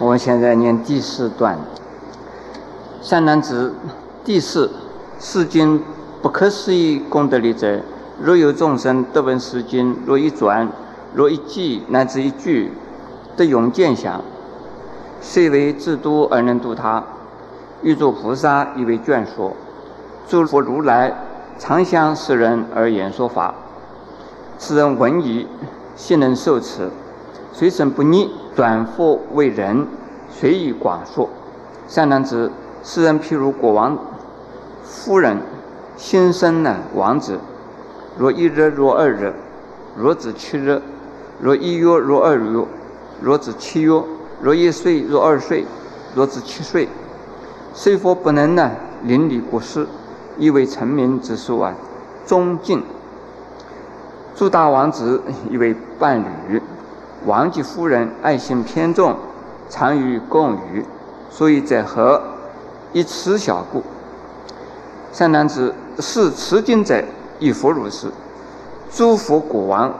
我现在念第四段。善男子，第四，世经不可思议功德力者，若有众生得闻是经，若一转，若一记乃至一句，得永见想，虽为自度而能度他，欲作菩萨以为眷属，诸佛如来常向世人而言说法，世人闻已，信能受持。随身不逆，转复为人，随以广说。善男子，世人譬如国王夫人，新生呢王子，若一日若二日，若止七日，若一月若二月，若止七月，若一岁若二岁，若止七岁，虽佛不能呢邻里国事，亦为成名之术啊，忠敬。诸大王子以为伴侣。王及夫人爱心偏重，常与共语，所以在和一慈小故。善男子，是持经者亦复如是。诸佛国王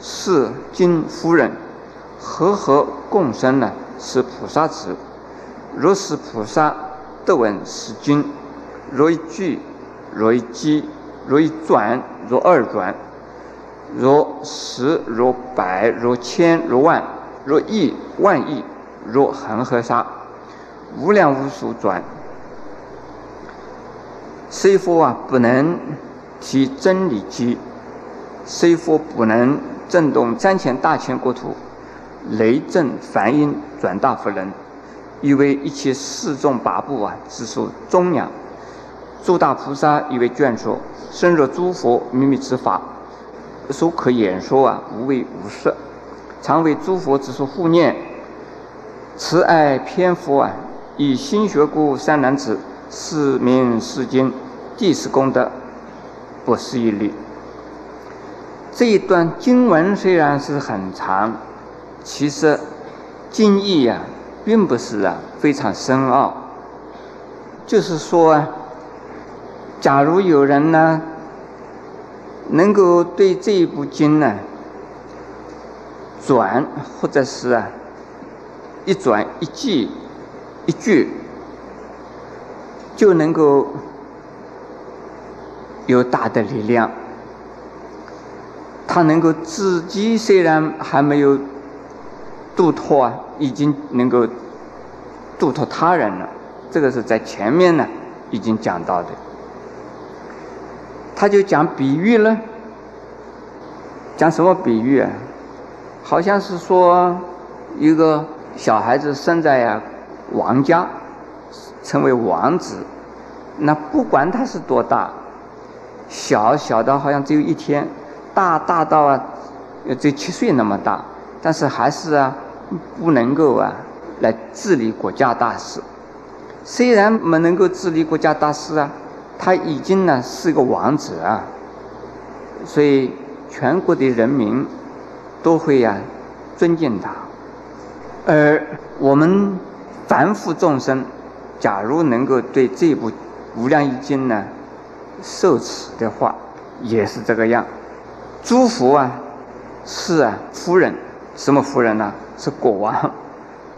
是经夫人，和合共生呢？是菩萨子。若是菩萨得闻是经，若一句，若一记，若一转，若二转。若十，若百，若千，若万，若亿，万亿，若恒河沙，无量无数转。虽佛啊不能提真理机，虽佛不能震动三千大千国土，雷震梵音转大佛人，以为一切四众八部啊，之属中央。诸大菩萨以为眷属，深入诸佛秘密之法。所可演说啊，无为无色，常为诸佛之所护念。慈爱偏佛啊，以心学故三男子，四名四经，第四功德，不思议力。这一段经文虽然是很长，其实经义呀，并不是啊非常深奥。就是说啊，假如有人呢。能够对这一部经呢转，或者是啊一转一记一句，就能够有大的力量。他能够自己虽然还没有度脱啊，已经能够度脱他人了。这个是在前面呢已经讲到的。他就讲比喻了，讲什么比喻啊？好像是说一个小孩子生在呀王家，成为王子，那不管他是多大，小小到好像只有一天，大大到啊只有七岁那么大，但是还是啊不能够啊来治理国家大事。虽然没能够治理国家大事啊。他已经呢是个王子啊，所以全国的人民都会呀尊敬他。而我们凡夫众生，假如能够对这部《无量易经》呢受持的话，也是这个样。诸佛啊是啊夫人，什么夫人呢？是国王。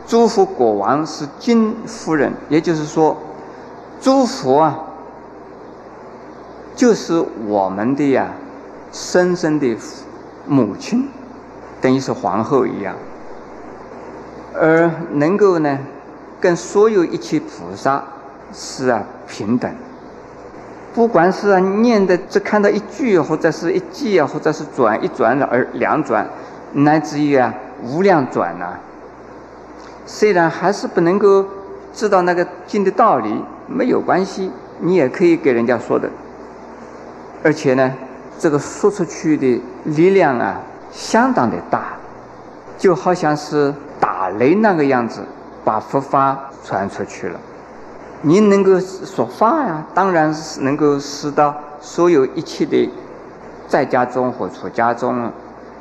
诸佛国王是金夫人，也就是说，诸佛啊。就是我们的呀，生生的母亲，等于是皇后一样，而能够呢，跟所有一切菩萨是啊平等。不管是啊念的只看到一句，或者是一记啊，或者是转一转而两转，乃至于啊无量转呐，虽然还是不能够知道那个经的道理，没有关系，你也可以给人家说的。而且呢，这个说出去的力量啊，相当的大，就好像是打雷那个样子，把佛法传出去了。你能够说法呀，当然是能够使到所有一切的在家中或出家中，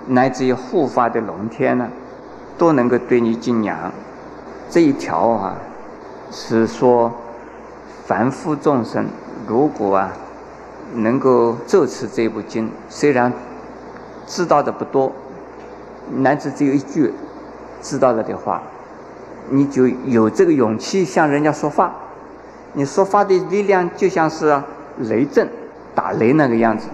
乃至于护法的龙天呢，都能够对你敬仰。这一条啊，是说凡夫众生如果啊。能够奏持这部经，虽然知道的不多，乃至只有一句知道了的话，你就有这个勇气向人家说话。你说话的力量就像是雷震、打雷那个样子，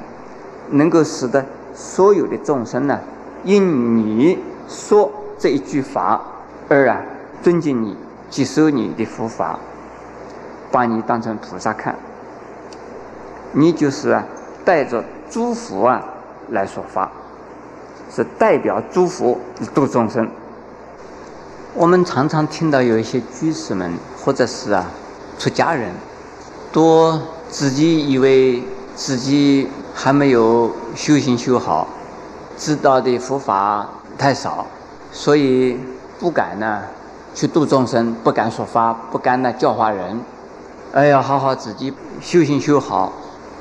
能够使得所有的众生呢，因你说这一句法而啊尊敬你、接受你的佛法，把你当成菩萨看。你就是啊，带着诸佛啊来说法，是代表诸佛度众生。我们常常听到有一些居士们，或者是啊出家人，都自己以为自己还没有修行修好，知道的佛法太少，所以不敢呢去度众生，不敢说法，不敢呢教化人。哎呀，好好自己修行修好。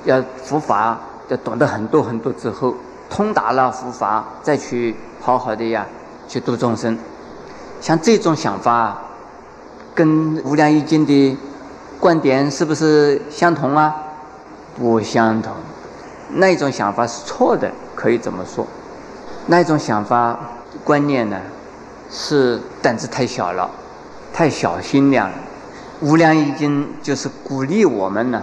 要佛法要懂得很多很多之后，通达了佛法，再去好好的呀，去度众生。像这种想法，跟《无量易经》的观点是不是相同啊？不相同。那一种想法是错的，可以这么说。那一种想法观念呢，是胆子太小了，太小心量了。《无量易经》就是鼓励我们呢。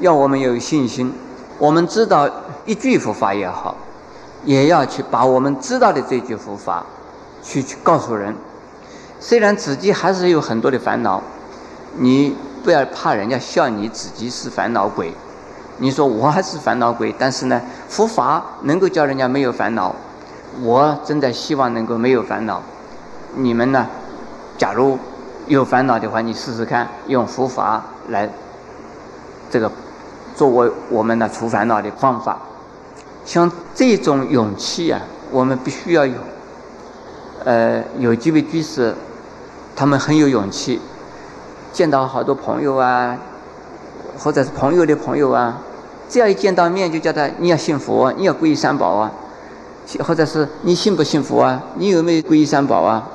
要我们有信心，我们知道一句佛法也好，也要去把我们知道的这句佛法，去去告诉人。虽然自己还是有很多的烦恼，你不要怕人家笑你自己是烦恼鬼。你说我还是烦恼鬼，但是呢，佛法能够叫人家没有烦恼，我真的希望能够没有烦恼。你们呢，假如有烦恼的话，你试试看用佛法来这个。作为我们的除烦恼的方法，像这种勇气啊，我们必须要有。呃，有几位居士，他们很有勇气，见到好多朋友啊，或者是朋友的朋友啊，只要一见到面就叫他你要信佛，你要皈依三宝啊，或者是你信不信佛啊？你有没有皈依三宝啊？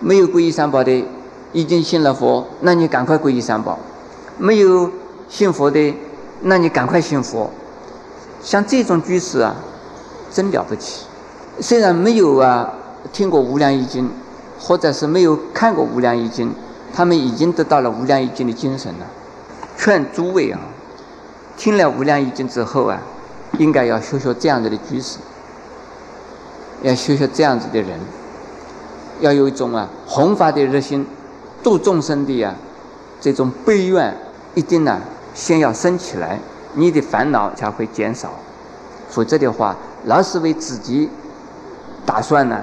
没有皈依三宝的，已经信了佛，那你赶快皈依三宝；没有信佛的。那你赶快信佛，像这种居士啊，真了不起。虽然没有啊听过《无量易经》，或者是没有看过《无量易经》，他们已经得到了《无量易经》的精神了。劝诸位啊，听了《无量易经》之后啊，应该要学学这样子的居士，要学学这样子的人，要有一种啊弘法的热心，度众生的呀这种悲愿，一定呢。先要升起来，你的烦恼才会减少。否则的话，老是为自己打算呢。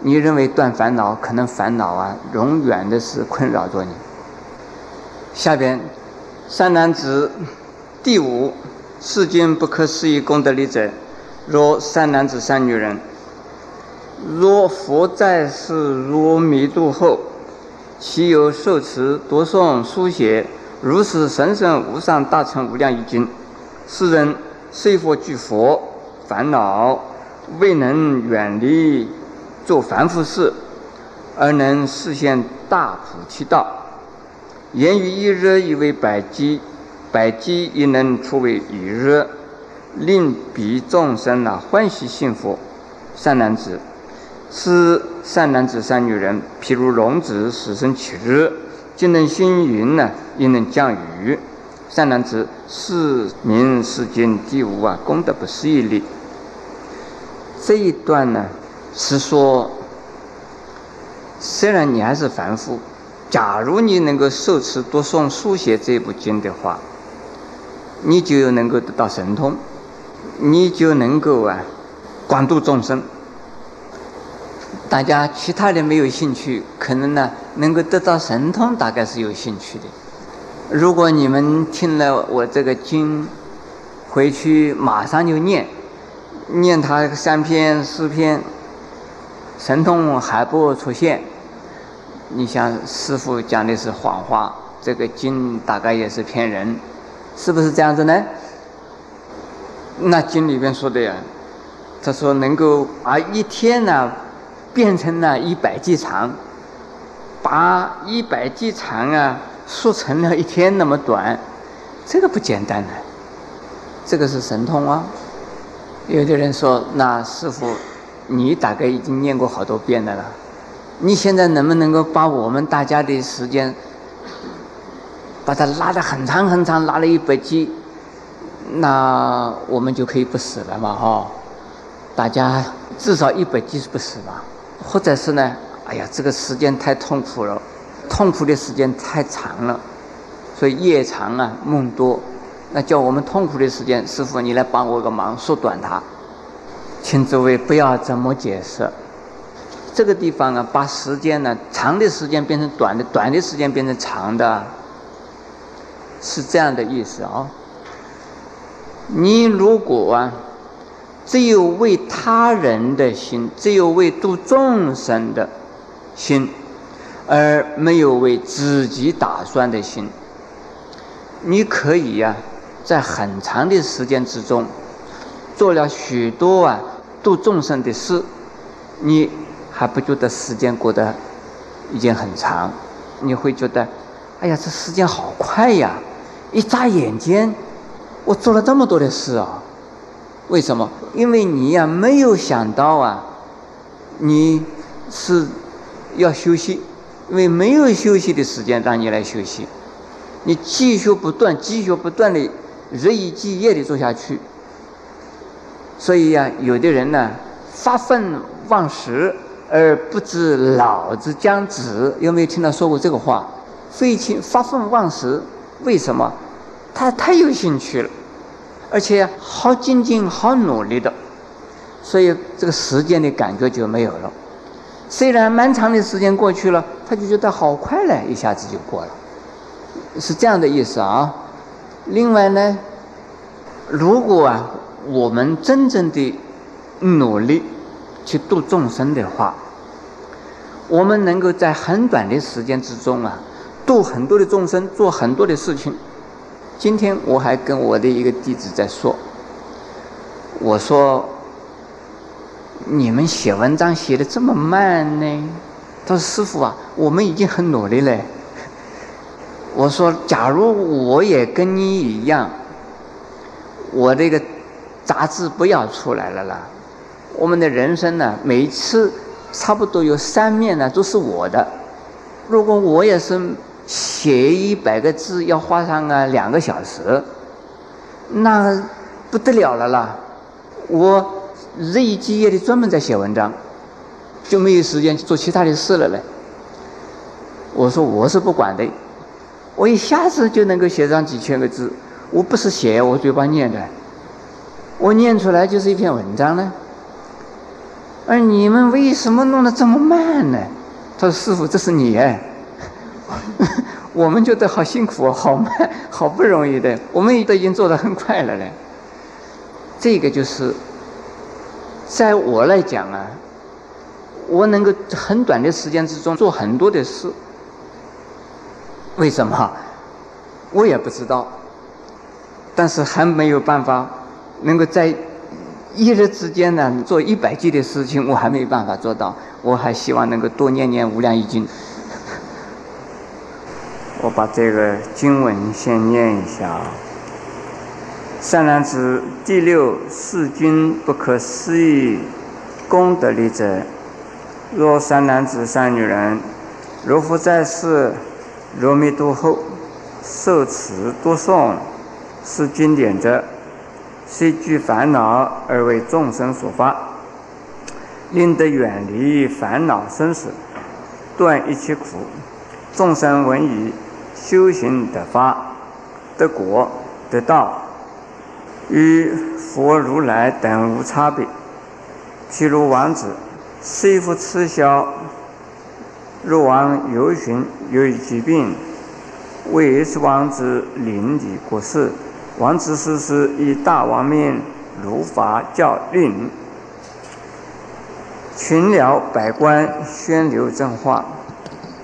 你认为断烦恼，可能烦恼啊，永远的是困扰着你。下边，三男子，第五，世间不可思议功德力者，若三男子三女人。若佛在世，若弥度后，其有受持、读诵、书写？如是神圣无上大乘无量一经，世人虽佛具佛，烦恼未能远离做凡夫事，而能实现大菩提道。言语一日以为百机，百机亦能出为一日，令彼众生啊欢喜幸福。善男子，是善男子善女人，譬如龙子死生起日。既能行云呢，亦能降雨。善男子，是名世间第五啊功德不思议力。这一段呢，是说，虽然你还是凡夫，假如你能够受持读诵书写这部经的话，你就能够得到神通，你就能够啊广度众生。大家其他的没有兴趣，可能呢能够得到神通，大概是有兴趣的。如果你们听了我这个经，回去马上就念，念它三篇四篇，神通还不出现，你想师傅讲的是谎话，这个经大概也是骗人，是不是这样子呢？那经里边说的呀，他说能够啊一天呢。变成了一百计长，把一百计长啊缩成了一天那么短，这个不简单呢。这个是神通啊。有的人说：“那师傅，你大概已经念过好多遍的了，你现在能不能够把我们大家的时间，把它拉得很长很长，拉了一百级，那我们就可以不死了嘛，哈！大家至少一百级是不死嘛，或者是呢？哎呀，这个时间太痛苦了，痛苦的时间太长了，所以夜长啊，梦多。那叫我们痛苦的时间，师傅你来帮我个忙，缩短它。请诸位不要怎么解释。这个地方啊，把时间呢，长的时间变成短的，短的时间变成长的，是这样的意思啊。你如果啊，只有为他人的心，只有为度众生的心，而没有为自己打算的心，你可以呀。在很长的时间之中，做了许多啊度众生的事，你还不觉得时间过得已经很长？你会觉得，哎呀，这时间好快呀！一眨眼间，我做了这么多的事啊！为什么？因为你呀没有想到啊，你是要休息，因为没有休息的时间让你来休息，你继续不断、继续不断的。日以继夜的做下去，所以呀，有的人呢发愤忘食而不知老子将至，有没有听到说过这个话？废寝发愤忘食，为什么？他太有兴趣了，而且好精进、好努力的，所以这个时间的感觉就没有了。虽然漫长的时间过去了，他就觉得好快嘞，一下子就过了，是这样的意思啊。另外呢，如果啊，我们真正的努力去度众生的话，我们能够在很短的时间之中啊，度很多的众生，做很多的事情。今天我还跟我的一个弟子在说，我说：“你们写文章写的这么慢呢？”他说：“师傅啊，我们已经很努力了。”我说：“假如我也跟你一样，我这个杂志不要出来了啦。我们的人生呢，每次差不多有三面呢都是我的。如果我也是写一百个字要花上啊两个小时，那不得了了啦！我日以继夜的专门在写文章，就没有时间去做其他的事了嘞。”我说：“我是不管的。”我一下子就能够写上几千个字，我不是写，我嘴巴念的，我念出来就是一篇文章呢。而你们为什么弄得这么慢呢？他说：“师傅，这是你哎，我们觉得好辛苦，好慢，好不容易的，我们都已经做得很快了嘞。”这个就是，在我来讲啊，我能够很短的时间之中做很多的事。为什么？我也不知道。但是还没有办法能够在一日之间呢做一百件的事情，我还没有办法做到。我还希望能够多念念无量易经。我把这个经文先念一下啊。善男子，第六世君不可思议功德力者，若善男子、善女人，如复在世。若弥多后，受持多诵是经典者，虽具烦恼而为众生所发，令得远离烦恼生死，断一切苦。众生闻已，修行得法，得果得道，与佛如来等无差别。譬如王子，虽复吃消。若王游巡，由于疾病，为是王子临离国事。王子死时，以大王命如法教令，群僚百官宣流正化，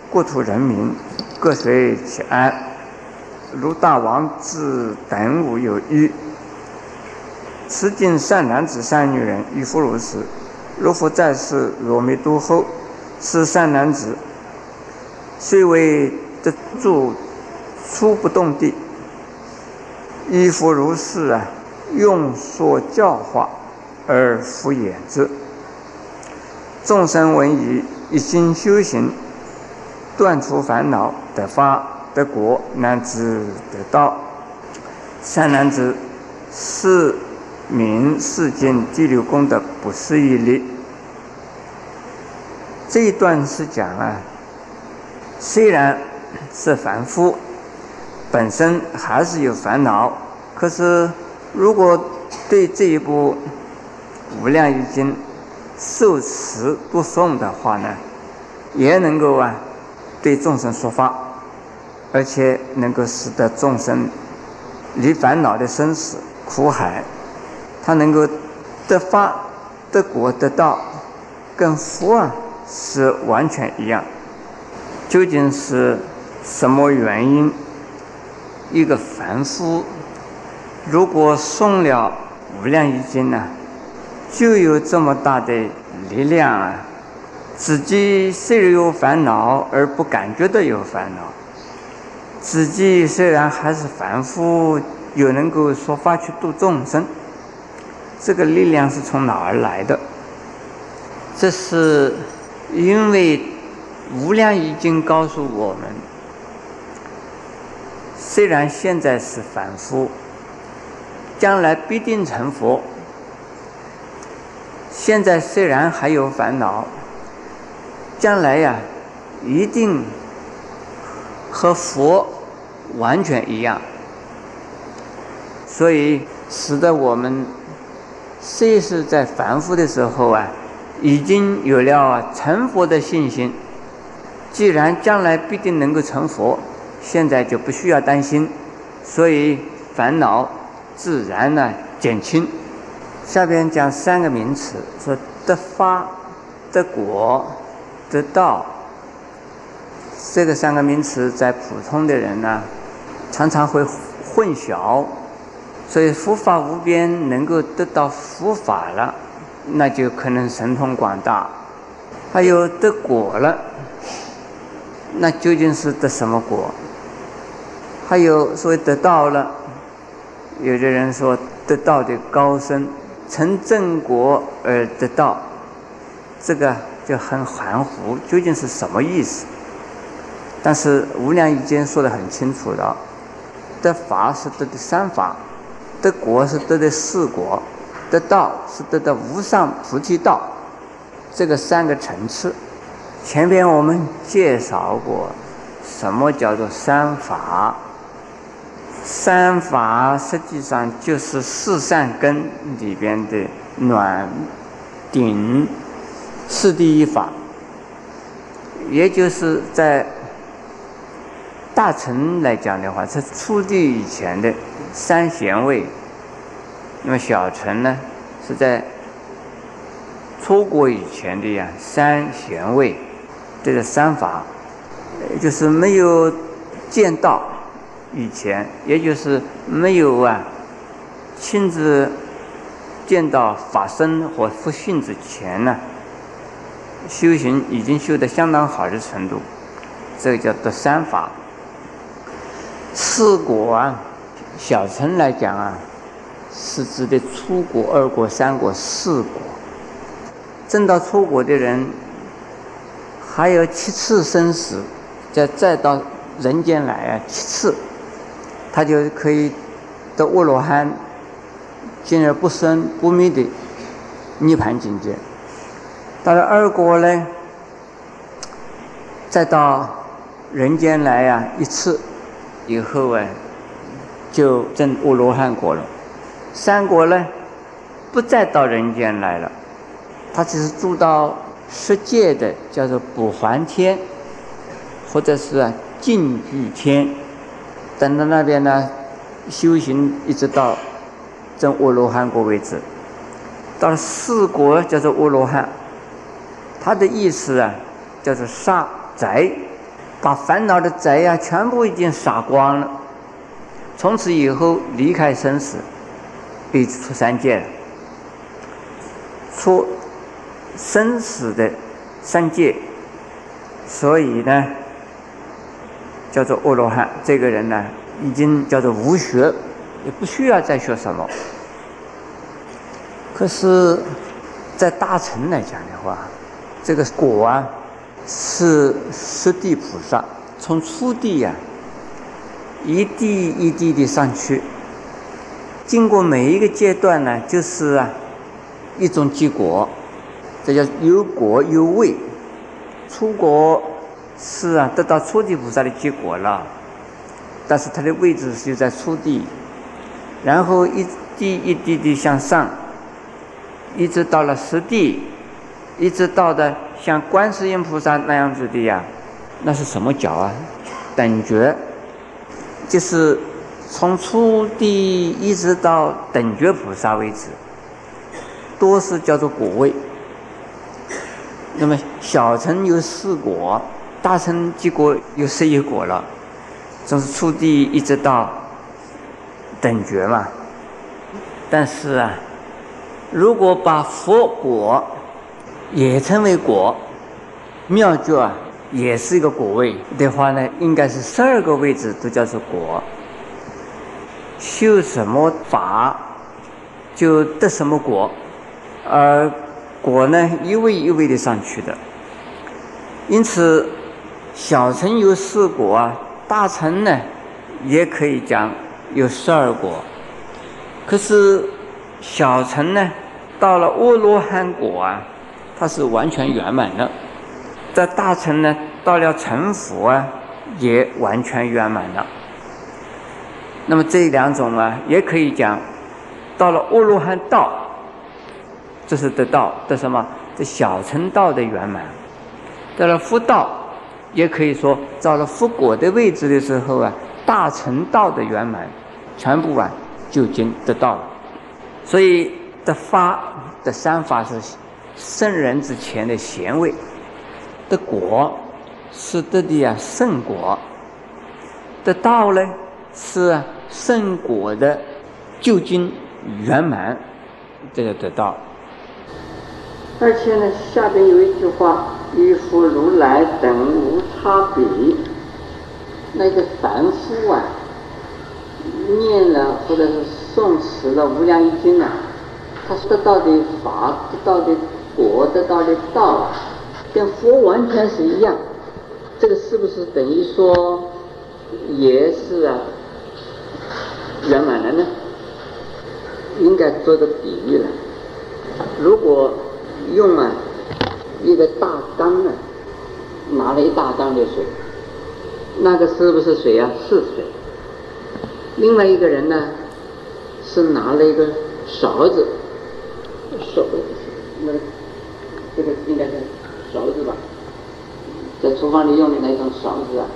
国土人民各随其安。如大王之等无有余。此经善男子、善女人，亦复如此。若复在世，若弥多后，是善男子。虽为得住初不动地，亦复如是啊，用说教化而敷衍之。众生闻已，一心修行，断除烦恼，得法得果，乃至得道。善男子，是名世间第六功德不思议力。这一段是讲啊，虽然是凡夫，本身还是有烦恼，可是如果对这一部《无量易经》受持不诵的话呢，也能够啊对众生说法，而且能够使得众生离烦恼的生死苦海，他能够得法得果得道，跟佛啊。是完全一样。究竟是什么原因？一个凡夫如果诵了《无量易经》呢，就有这么大的力量啊！自己虽然有烦恼，而不感觉到有烦恼；自己虽然还是凡夫，又能够说法去度众生。这个力量是从哪儿来的？这是。因为《无量易经》告诉我们，虽然现在是凡夫，将来必定成佛。现在虽然还有烦恼，将来呀，一定和佛完全一样。所以，使得我们虽是在凡夫的时候啊。已经有了成佛的信心，既然将来必定能够成佛，现在就不需要担心，所以烦恼自然呢减轻。下边讲三个名词，说得法、得果、得道。这个三个名词在普通的人呢，常常会混淆，所以佛法无边能够得到佛法了。那就可能神通广大，还有得果了，那究竟是得什么果？还有所谓得道了，有的人说得道的高深，成正果而得道，这个就很含糊，究竟是什么意思？但是《无量已经》说得很清楚了，得法是得的三法，得果是得的四果。得道是得的无上菩提道，这个三个层次。前边我们介绍过，什么叫做三法？三法实际上就是四善根里边的暖、顶、次第一法，也就是在大乘来讲的话，在初地以前的三贤位。那么小乘呢，是在出国以前的呀三贤位，这个三法，就是没有见到以前，也就是没有啊亲自见到法身和佛性之前呢，修行已经修得相当好的程度，这个叫得三法。四果啊，小乘来讲啊。是指的出国、二国、三国、四国。证到出国的人，还有七次生死，再再到人间来啊，七次，他就可以得阿罗汉，进而不生不灭的涅盘境界。到了二国呢，再到人间来啊一次，以后啊，就证阿罗汉果了。三国呢，不再到人间来了，他只是住到十界的，叫做补还天，或者是啊净居天，等到那边呢修行，一直到证阿罗汉果为止。到了四国叫做阿罗汉，他的意思啊叫做杀宅，把烦恼的宅呀全部已经杀光了，从此以后离开生死。被出三界，出生死的三界，所以呢，叫做阿罗汉。这个人呢，已经叫做无学，也不需要再学什么。可是，在大乘来讲的话，这个果啊，是十地菩萨，从初地呀，一地一地的上去，经过每一个阶段呢，就是啊，一种结果，这叫有果有位。出国是啊，得到初地菩萨的结果了，但是它的位置就在初地，然后一地一地地向上，一直到了实地，一直到的像观世音菩萨那样子的呀，那是什么角啊？等觉，就是从初地一直到等觉菩萨为止，都是叫做果位。那么小乘有四果，大乘结果有十一果了，从初地一直到等觉嘛。但是啊，如果把佛果也称为果，妙觉啊也是一个果位的话呢，应该是十二个位置都叫做果。修什么法就得什么果，而。果呢，一位一位的上去的，因此小乘有四果啊，大乘呢也可以讲有十二果。可是小乘呢，到了阿罗汉果啊，它是完全圆满的；在大乘呢，到了成佛啊，也完全圆满了。那么这两种啊，也可以讲到了阿罗汉道。这是得道得什么？这小乘道的圆满，到了佛道，也可以说到了佛果的位置的时候啊，大乘道的圆满，全部啊就已经得到了。所以得法的三法是圣人之前的贤位，得果是得的啊圣果，得道呢是圣果的究竟圆满，这个得道。而且呢，下边有一句话：“与佛如来等无差别。”那个凡夫啊，念了或者是诵持了《无量易经》啊，他得到的法、到的果、得到的道，跟佛完全是一样。这个是不是等于说也是啊圆满了呢？应该做个比喻了。如果用啊，一个大缸啊，拿了一大缸的水，那个是不是水啊？是水。另外一个人呢，是拿了一个勺子，勺，那个这个应该是勺子吧，在厨房里用的那种勺子啊，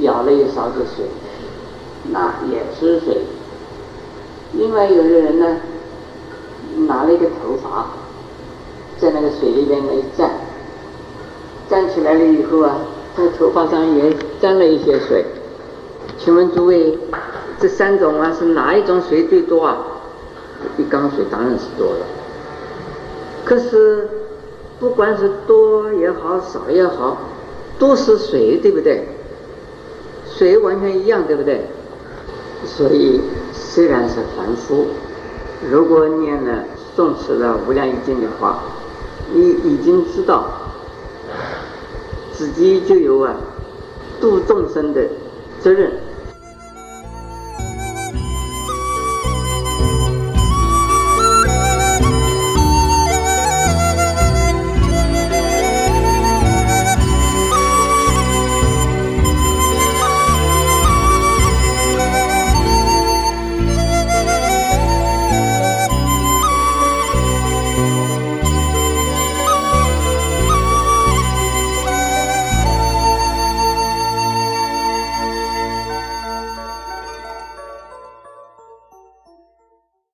舀了一勺子水，那也是水。另外有的人呢，拿了一个头发。在那个水里边一站，站起来了以后啊，在头发上也沾了一些水。请问诸位，这三种啊是哪一种水最多啊？一缸水当然是多了。可是不管是多也好，少也好，都是水，对不对？水完全一样，对不对？所以虽然是凡夫，如果念了诵持了无量易经的话，你已经知道，自己就有啊度众生的责任。